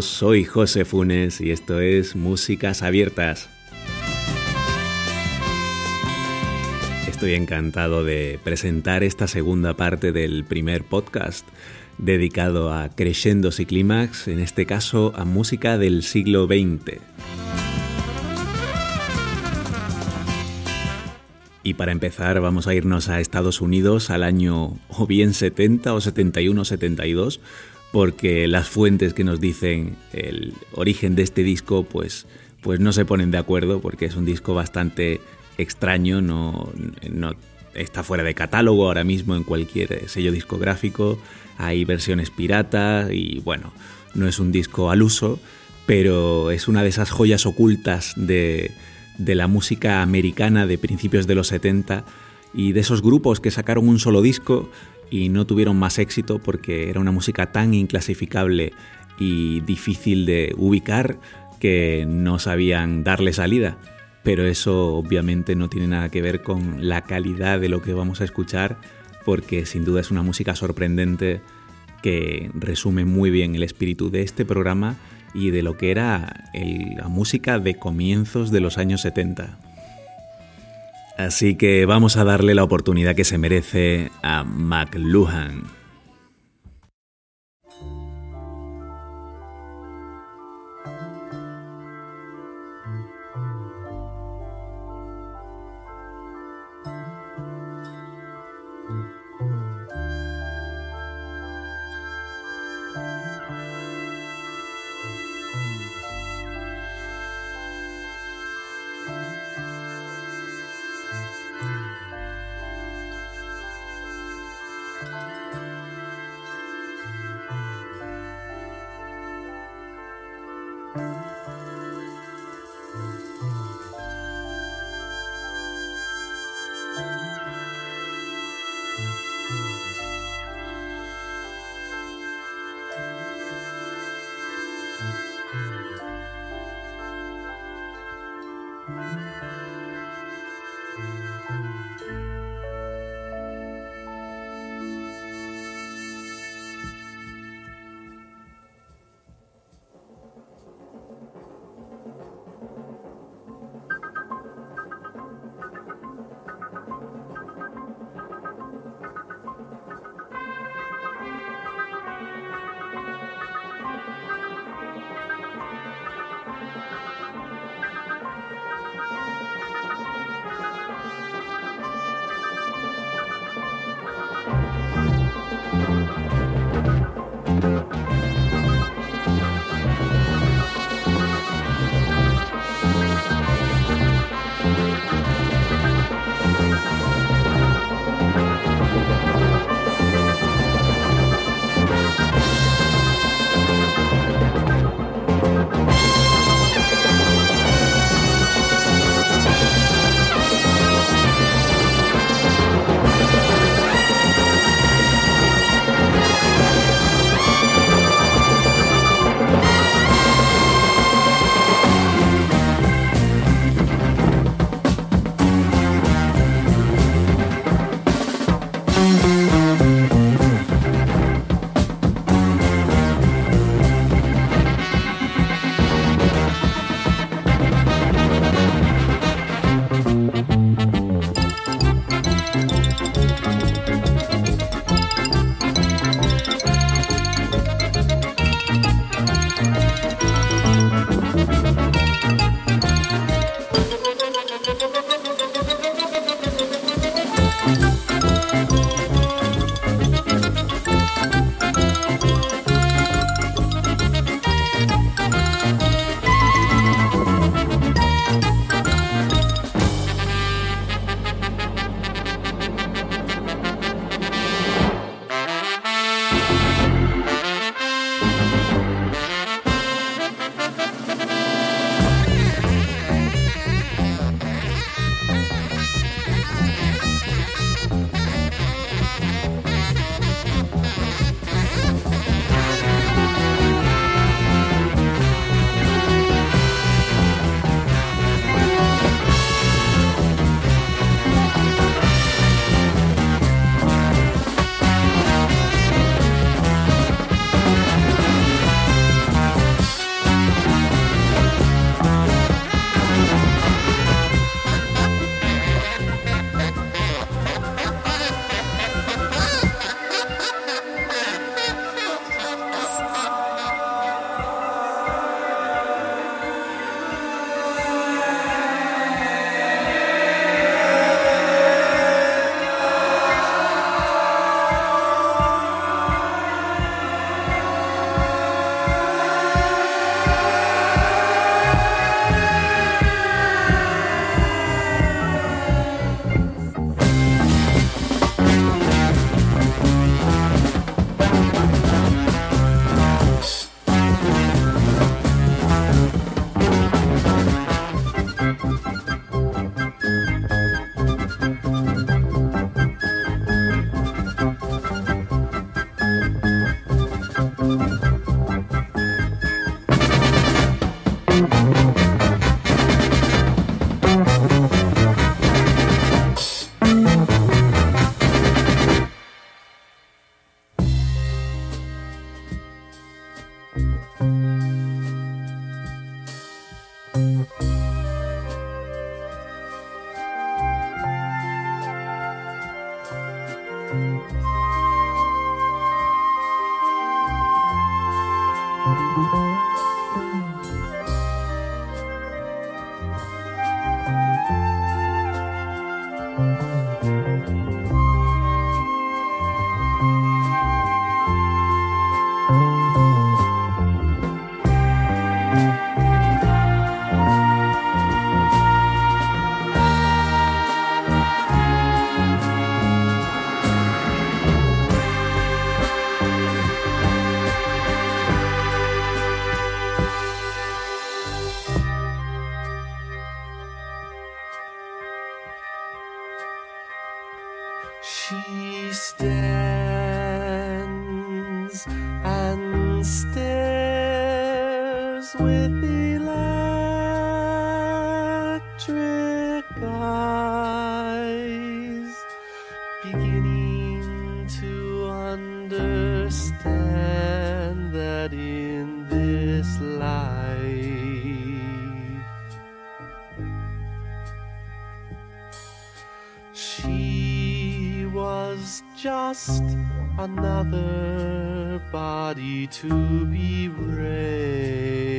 Soy José Funes y esto es Músicas Abiertas. Estoy encantado de presentar esta segunda parte del primer podcast dedicado a crescendos y clímax, en este caso a música del siglo XX. Y para empezar vamos a irnos a Estados Unidos al año o bien 70 o 71 o 72, porque las fuentes que nos dicen el origen de este disco pues, pues no se ponen de acuerdo porque es un disco bastante extraño, no, no está fuera de catálogo ahora mismo en cualquier sello discográfico, hay versiones pirata y bueno, no es un disco al uso, pero es una de esas joyas ocultas de, de la música americana de principios de los 70 y de esos grupos que sacaron un solo disco y no tuvieron más éxito porque era una música tan inclasificable y difícil de ubicar que no sabían darle salida. Pero eso obviamente no tiene nada que ver con la calidad de lo que vamos a escuchar porque sin duda es una música sorprendente que resume muy bien el espíritu de este programa y de lo que era la música de comienzos de los años 70. Así que vamos a darle la oportunidad que se merece a McLuhan. life. She was just another body to be raised.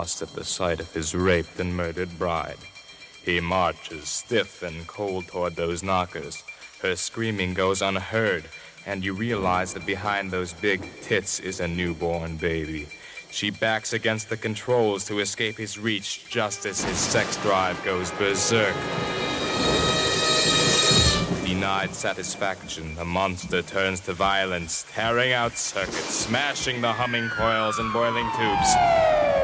Lost at the sight of his raped and murdered bride. He marches stiff and cold toward those knockers. Her screaming goes unheard, and you realize that behind those big tits is a newborn baby. She backs against the controls to escape his reach just as his sex drive goes berserk. Denied satisfaction, the monster turns to violence, tearing out circuits, smashing the humming coils and boiling tubes.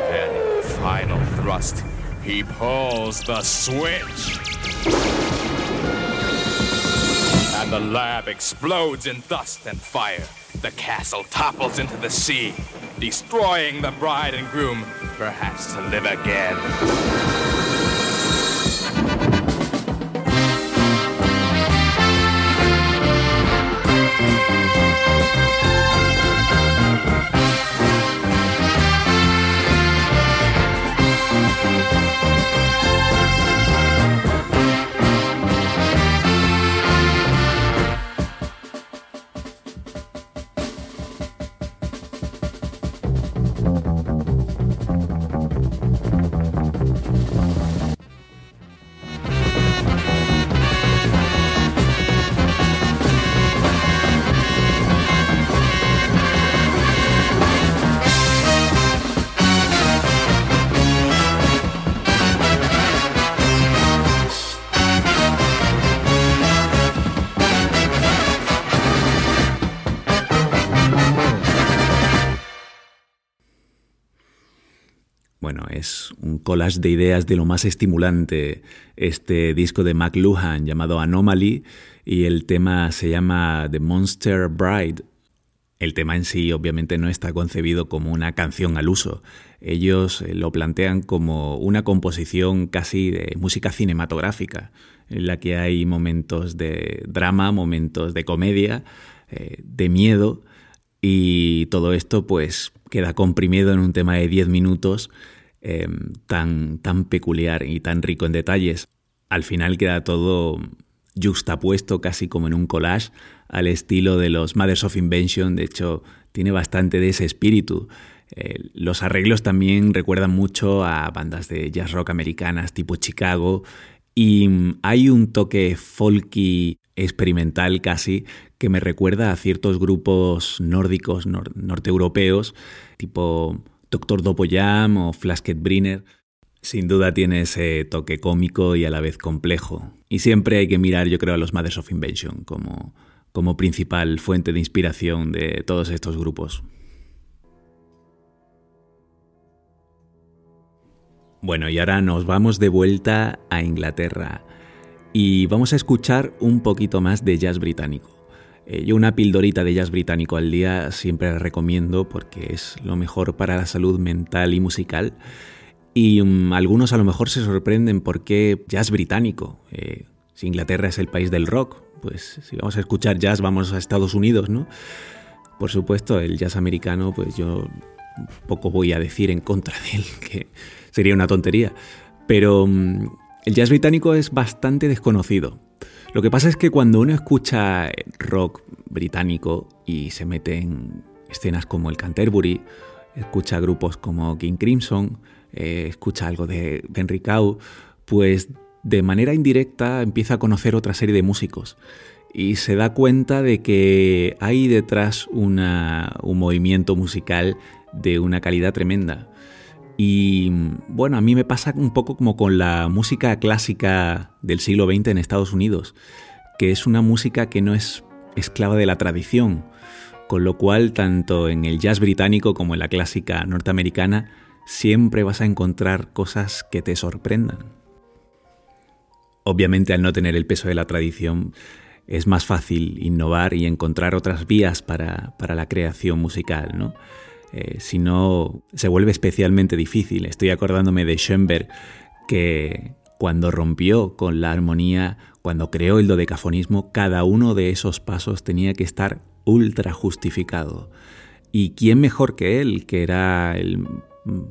Then final thrust, he pulls the switch. And the lab explodes in dust and fire. The castle topples into the sea, destroying the bride and groom, perhaps to live again. Collage de ideas de lo más estimulante este disco de McLuhan llamado Anomaly y el tema se llama The Monster Bride. El tema en sí obviamente no está concebido como una canción al uso. Ellos eh, lo plantean como una composición casi de música cinematográfica, en la que hay momentos de drama, momentos de comedia, eh, de miedo y todo esto pues queda comprimido en un tema de 10 minutos em, tan, tan peculiar y tan rico en detalles. Al final queda todo juxtapuesto casi como en un collage al estilo de los Mothers of Invention, de hecho tiene bastante de ese espíritu. Eh, los arreglos también recuerdan mucho a bandas de jazz rock americanas tipo Chicago y mm, hay un toque folky experimental casi que me recuerda a ciertos grupos nórdicos norteeuropeos tipo Doctor Dopoyam o Flasket Briner. Sin duda tiene ese toque cómico y a la vez complejo. Y siempre hay que mirar, yo creo, a los Mothers of Invention como, como principal fuente de inspiración de todos estos grupos. Bueno, y ahora nos vamos de vuelta a Inglaterra y vamos a escuchar un poquito más de jazz británico. Eh, yo una pildorita de jazz británico al día siempre la recomiendo porque es lo mejor para la salud mental y musical. Y mm, algunos a lo mejor se sorprenden por qué jazz británico. Eh, si Inglaterra es el país del rock, pues si vamos a escuchar jazz vamos a Estados Unidos, ¿no? Por supuesto, el jazz americano, pues yo poco voy a decir en contra de él, que sería una tontería. Pero mm, el jazz británico es bastante desconocido. Lo que pasa es que cuando uno escucha rock británico y se mete en escenas como el Canterbury, escucha grupos como King Crimson, eh, escucha algo de, Henry Cow, pues de manera indirecta empieza a conocer otra serie de músicos y se da cuenta de que hay detrás un movimiento musical de una calidad tremenda. Y bueno, a mí me pasa un poco como con la música clásica del siglo XX en Estados Unidos, que es una música que no es esclava de la tradición, con lo cual tanto en el jazz británico como en la clásica norteamericana siempre vas a encontrar cosas que te sorprendan. Obviamente al no tener el peso de la tradición es más fácil innovar y encontrar otras vías para, para la creación musical, ¿no? Eh, si no se vuelve especialmente difícil. Estoy acordándome de Schoenberg que cuando rompió con la armonía, cuando creó el dodecafonismo, cada uno de esos pasos tenía que estar ultra justificado. ¿Y quién mejor que él, que era el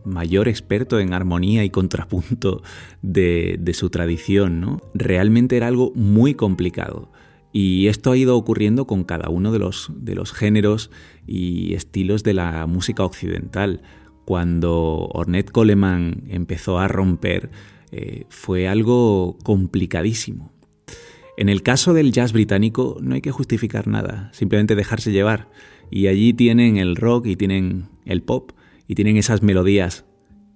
mayor experto en armonía y contrapunto de, de su tradición? ¿no? Realmente era algo muy complicado. Y esto ha ido ocurriendo con cada uno de los, de los géneros y estilos de la música occidental. Cuando Ornette Coleman empezó a romper, eh, fue algo complicadísimo. En el caso del jazz británico no hay que justificar nada, simplemente dejarse llevar. Y allí tienen el rock y tienen el pop y tienen esas melodías.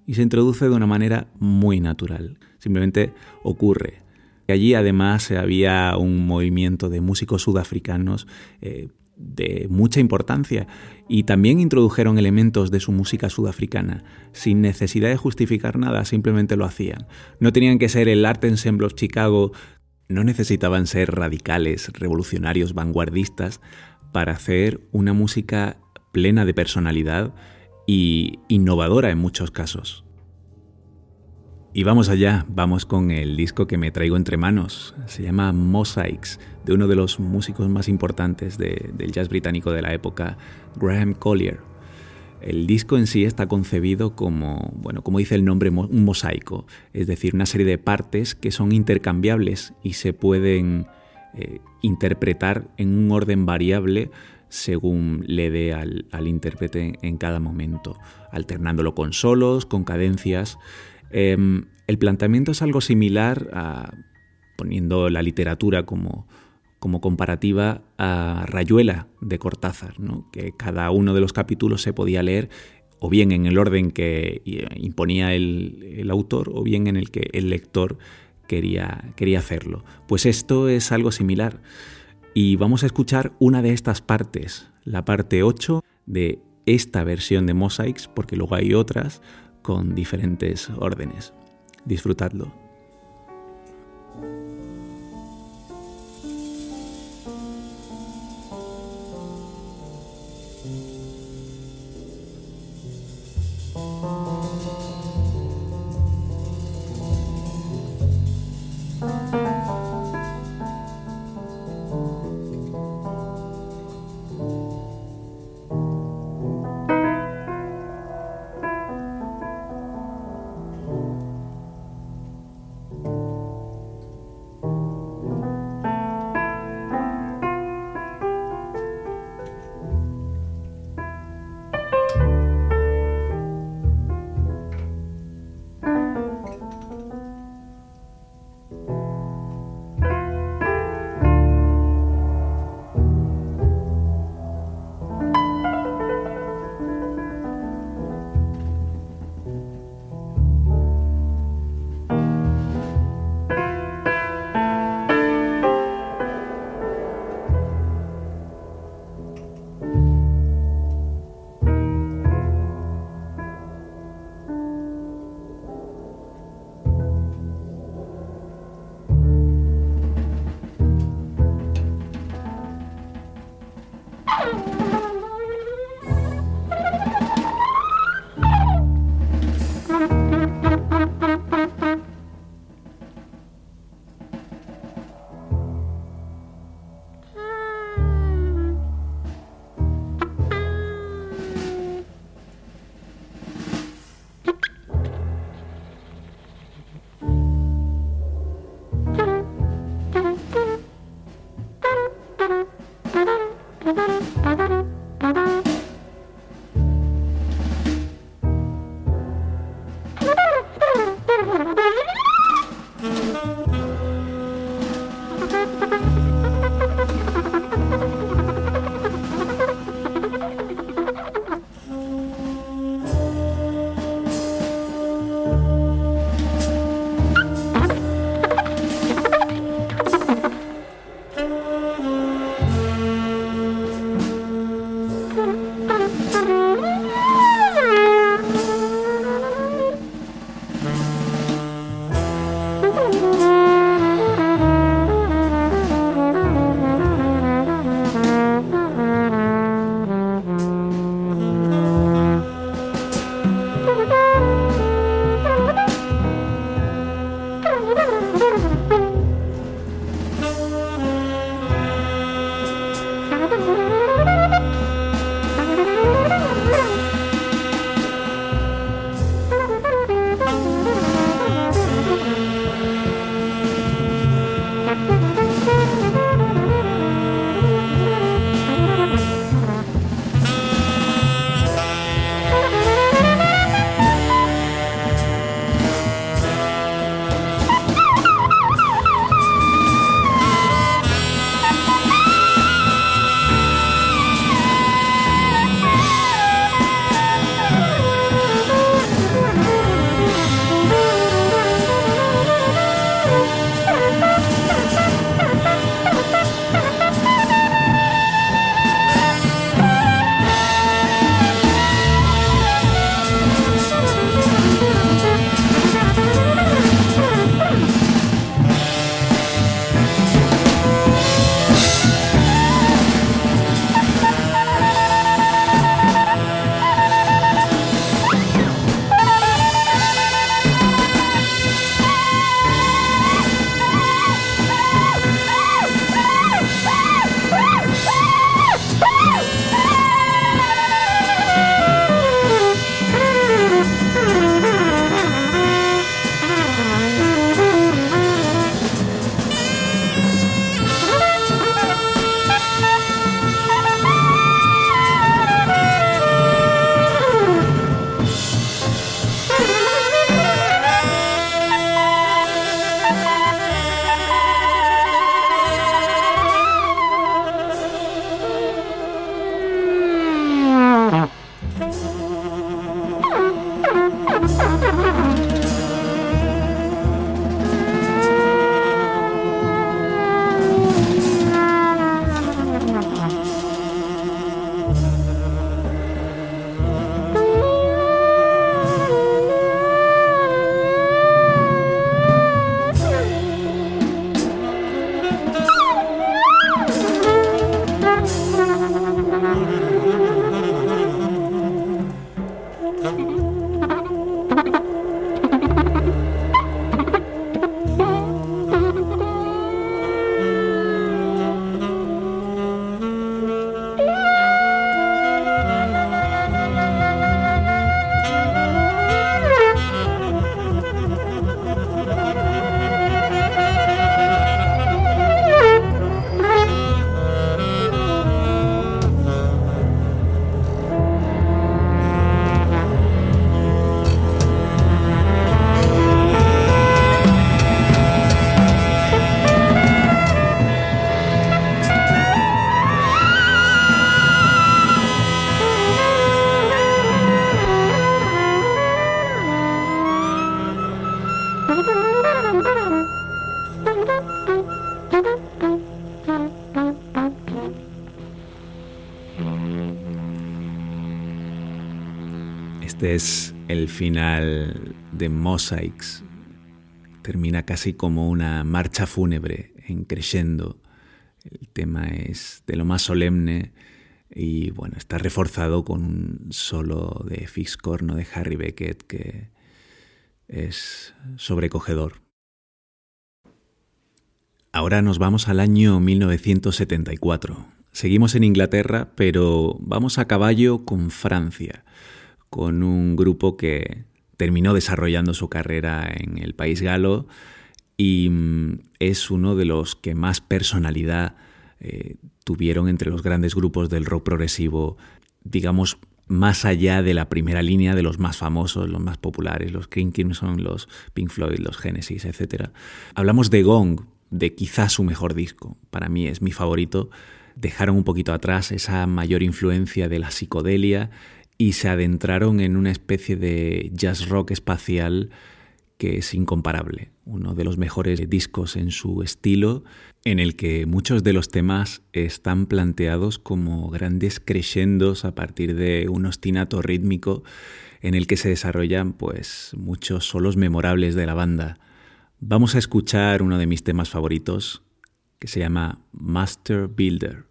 Y se introduce de una manera muy natural. Simplemente ocurre. Allí además había un movimiento de músicos sudafricanos eh, de mucha importancia y también introdujeron elementos de su música sudafricana sin necesidad de justificar nada, simplemente lo hacían. No tenían que ser el Art Ensemble of Chicago, no necesitaban ser radicales, revolucionarios, vanguardistas para hacer una música plena de personalidad y innovadora en muchos casos. Y vamos allá, vamos con el disco que me traigo entre manos. Se llama Mosaics, de uno de los músicos más importantes del jazz británico de la época, Graham Collier. El disco en sí está concebido como, bueno, como dice el nombre, un mosaico, es decir, una serie de partes que son intercambiables y se pueden eh, interpretar en un orden variable según le dé al, al intérprete en cada momento, alternándolo con solos, con cadencias. Em, el planteamiento es algo similar a, poniendo la literatura como, como comparativa a Rayuela de Cortázar, que cada uno de los capítulos se podía leer o bien en el orden que imponía el, autor o bien en el que el lector quería, quería hacerlo. Pues esto es algo similar. Y vamos a escuchar una de estas partes, la parte 8 de esta versión de Mosaics, porque luego hay otras, con diferentes órdenes. Disfrutadlo. Es el final de Mosaics. Termina casi como una marcha fúnebre en crescendo. El tema es de lo más solemne y bueno, está reforzado con un solo de fix corno de Harry Beckett que es sobrecogedor. Ahora nos vamos al año 1974. Seguimos en Inglaterra, pero vamos a caballo con Francia con un grupo que terminó desarrollando su carrera en el país galo y mm, es uno de los que más personalidad eh, tuvieron entre los grandes grupos del rock progresivo, digamos, más allá de la primera línea de los más famosos, los más populares, los King Crimson, los Pink Floyd, los Genesis, etc. Hablamos de Gong, de quizás su mejor disco, para mí es mi favorito. Dejaron un poquito atrás esa mayor influencia de la psicodelia y se adentraron en una especie de jazz rock espacial que es incomparable, uno de los mejores discos en su estilo, en el que muchos de los temas están planteados como grandes crescendos a partir de un ostinato rítmico en el que se desarrollan pues muchos solos memorables de la banda. Vamos a escuchar uno de mis temas favoritos que se llama Master Builder.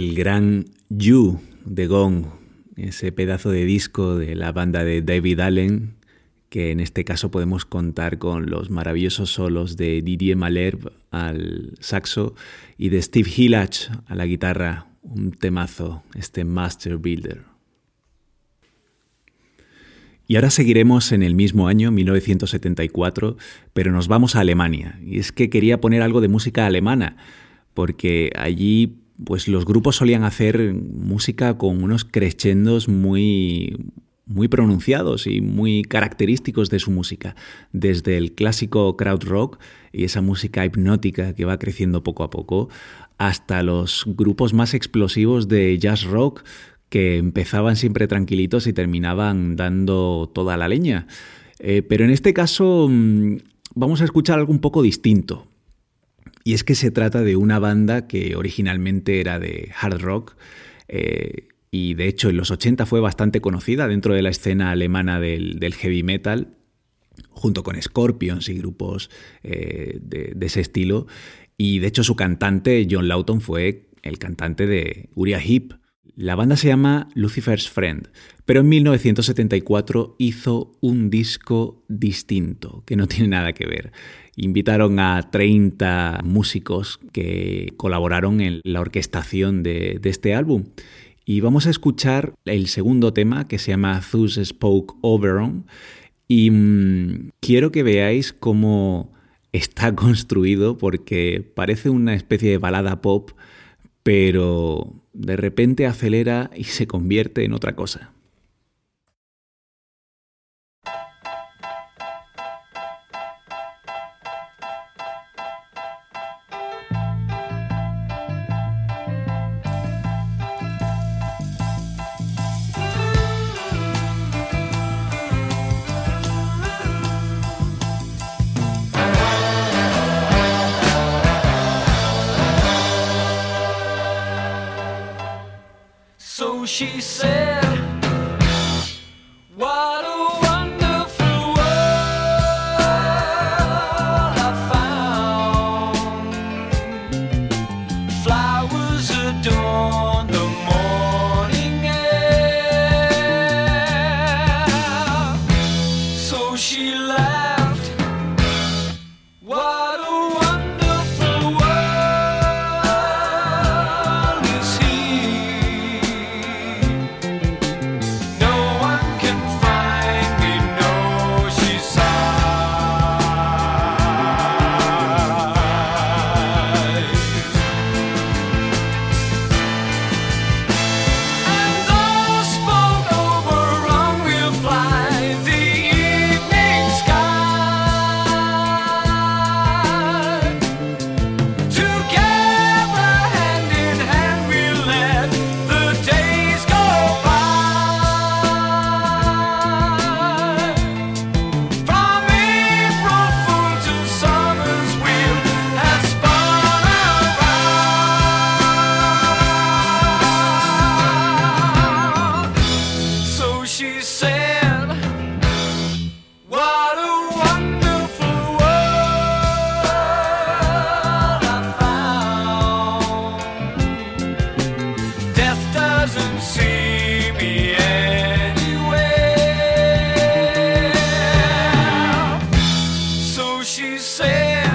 El gran You de Gong, ese pedazo de disco de la banda de David Allen, que en este caso podemos contar con los maravillosos solos de Didier Malherbe al saxo y de Steve Hillach a la guitarra, un temazo, este Master Builder. Y ahora seguiremos en el mismo año, 1974, pero nos vamos a Alemania. Y es que quería poner algo de música alemana, porque allí pues los grupos solían hacer música con unos crescendos muy muy pronunciados y muy característicos de su música, desde el clásico crowd rock y esa música hipnótica que va creciendo poco a poco, hasta los grupos más explosivos de jazz rock que empezaban siempre tranquilitos y terminaban dando toda la leña. Eh, pero en este caso mm, vamos a escuchar algo un poco distinto. Y es que se trata de una banda que originalmente era de hard rock eh, y de hecho en los 80 fue bastante conocida dentro de la escena alemana del, heavy metal, junto con Scorpions y grupos eh, de, ese estilo. Y de hecho su cantante, John Lawton, fue el cantante de Uriah Heep. La banda se llama Lucifer's Friend, pero en 1974 hizo un disco distinto, que no tiene nada que ver. Invitaron a 30 músicos que colaboraron en la orquestación de, este álbum. Y vamos a escuchar el segundo tema que se llama Thus Spoke Oberon. Y mm, quiero que veáis cómo está construido porque parece una especie de balada pop, pero de repente acelera y se convierte en otra cosa. She said você.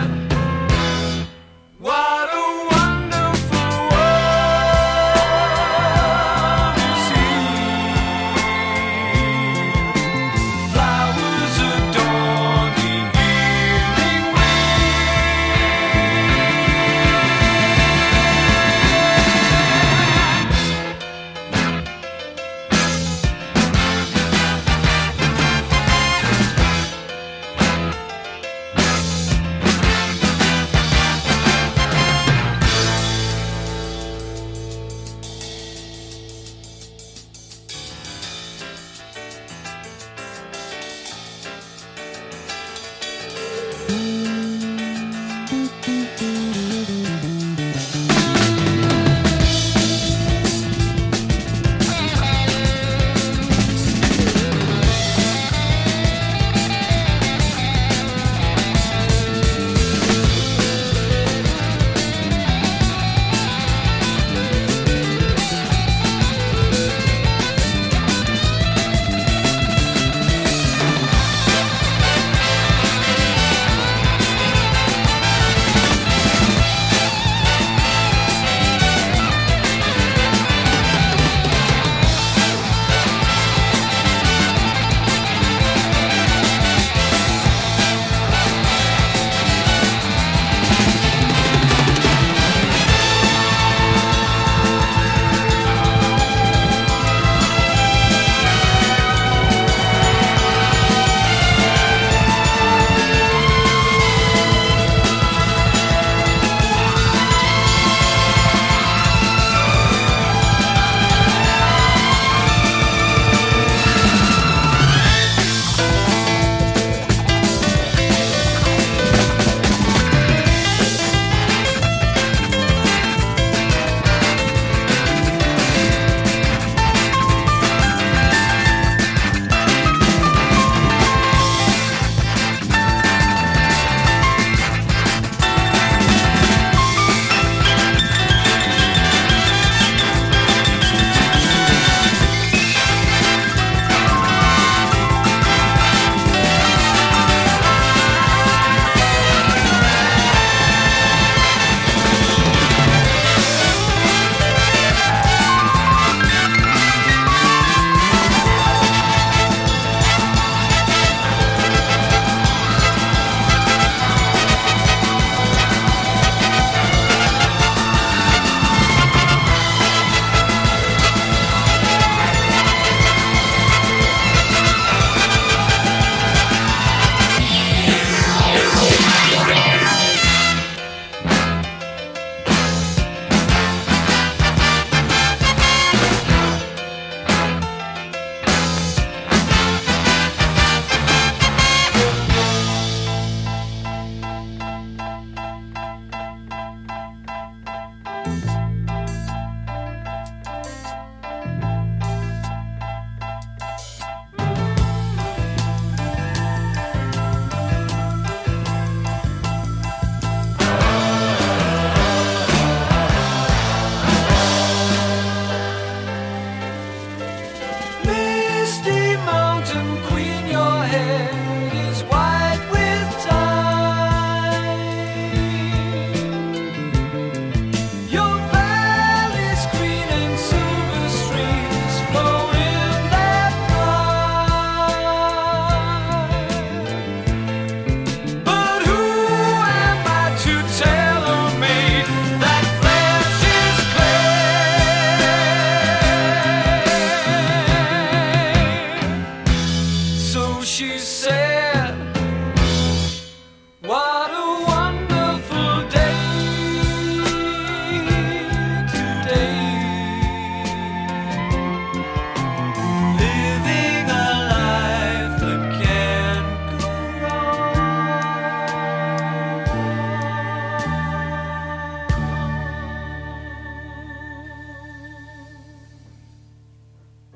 she said.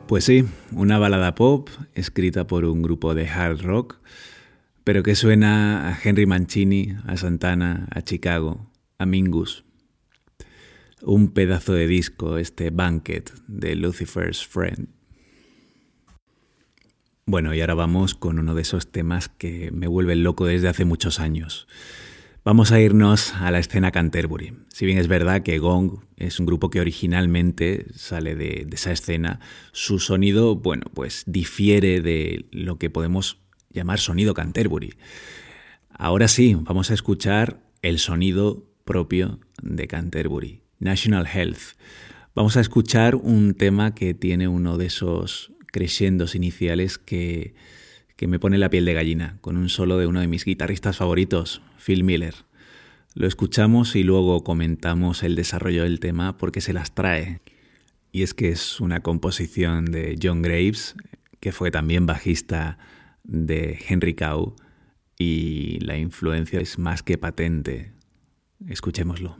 Pues sí, una balada pop escrita por un grupo de hard rock, pero que suena a Henry Mancini, a Santana, a Chicago, a Mingus. Un pedazo de disco, este Banquet de Lucifer's Friend. Bueno, y ahora vamos con uno de esos temas que me vuelven loco desde hace muchos años. Vamos a irnos a la escena Canterbury. Si bien es verdad que Gong es un grupo que originalmente sale de, esa escena, su sonido, bueno, pues difiere de lo que podemos llamar sonido Canterbury. Ahora sí, vamos a escuchar el sonido propio de Canterbury, National Health. Vamos a escuchar un tema que tiene uno de esos crescendos iniciales que que me pone la piel de gallina, con un solo de uno de mis guitarristas favoritos, Phil Miller. Lo escuchamos y luego comentamos el desarrollo del tema porque se las trae. Y es que es una composición de John Graves, que fue también bajista de Henry Cow, y la influencia es más que patente. Escuchémoslo.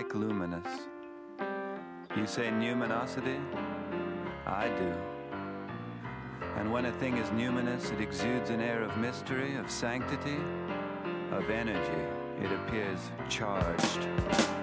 Like luminous. You say numinosity? I do. And when a thing is numinous, it exudes an air of mystery, of sanctity, of energy. It appears charged.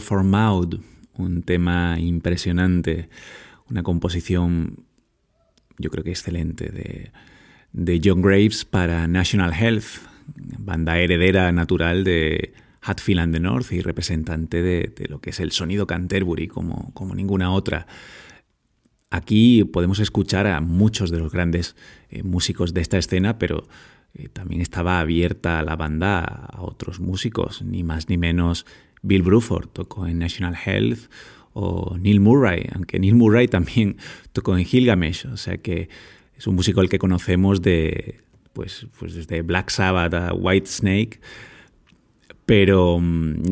For Maud, un tema impresionante, una composición yo creo que excelente de, de John Graves para National Health, banda heredera natural de Hatfield and the North y representante de, lo que es el sonido Canterbury como, como ninguna otra. Aquí podemos escuchar a muchos de los grandes eh, músicos de esta escena, pero eh, también estaba abierta la banda a otros músicos, ni más ni menos Bill Bruford tocó en National Health o Neil Murray, aunque Neil Murray también tocó en Gilgamesh, o sea que es un músico el que conocemos de, pues, pues desde Black Sabbath a White Snake, pero mm,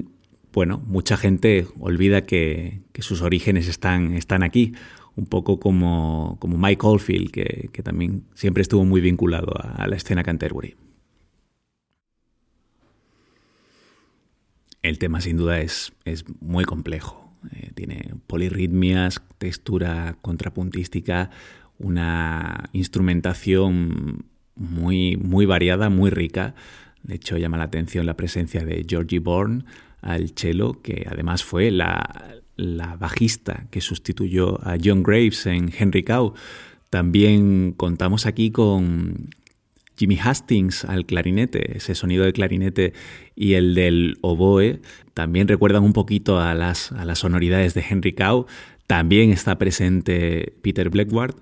bueno, mucha gente olvida que, sus orígenes están, están aquí, un poco como, como Mike Oldfield, que, también siempre estuvo muy vinculado a la escena Canterbury. El tema sin duda es, es muy complejo. Eh, tiene polirritmias, textura contrapuntística, una instrumentación muy, muy variada, muy rica. De hecho, llama la atención la presencia de Georgie Bourne al cello, que además fue la, la bajista que sustituyó a John Graves en Henry Cow. También contamos aquí con Jimmy Hastings al clarinete, ese sonido de clarinete y el del oboe también recuerdan un poquito a las, a las sonoridades de Henry Cow. También está presente Peter Blackward,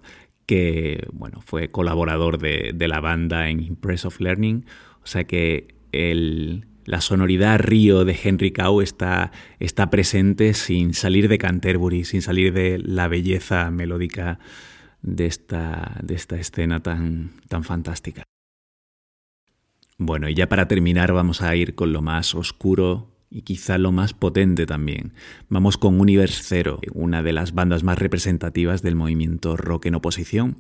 que bueno, fue colaborador de, la banda en Impress of Learning. O sea que la sonoridad río de Henry Cow está, está presente sin salir de Canterbury, sin salir de la belleza melódica de esta, de esta escena tan, tan fantástica. Bueno, y ya para terminar vamos a ir con lo más oscuro y quizá lo más potente también. Vamos con Universe Zero, una de las bandas más representativas del movimiento rock en oposición.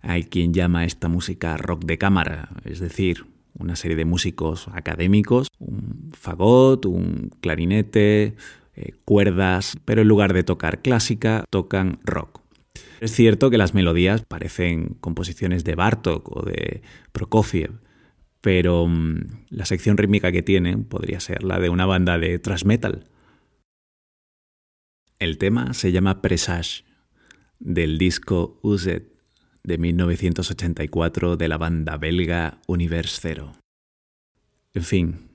Hay quien llama esta música rock de cámara, es decir, una serie de músicos académicos, un fagot, un clarinete, eh, cuerdas, pero en lugar de tocar clásica, tocan rock. Es cierto que las melodías parecen composiciones de Bartok o de Prokofiev, pero mm, la sección rítmica que tiene podría ser la de una banda de thrash metal. El tema se llama Presage, del disco Uzet de 1984 de la banda belga Universe Zero. En fin,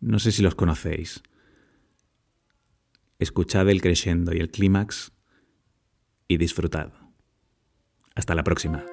no sé si los conocéis. Escuchad el crescendo y el clímax y disfrutad. Hasta la próxima.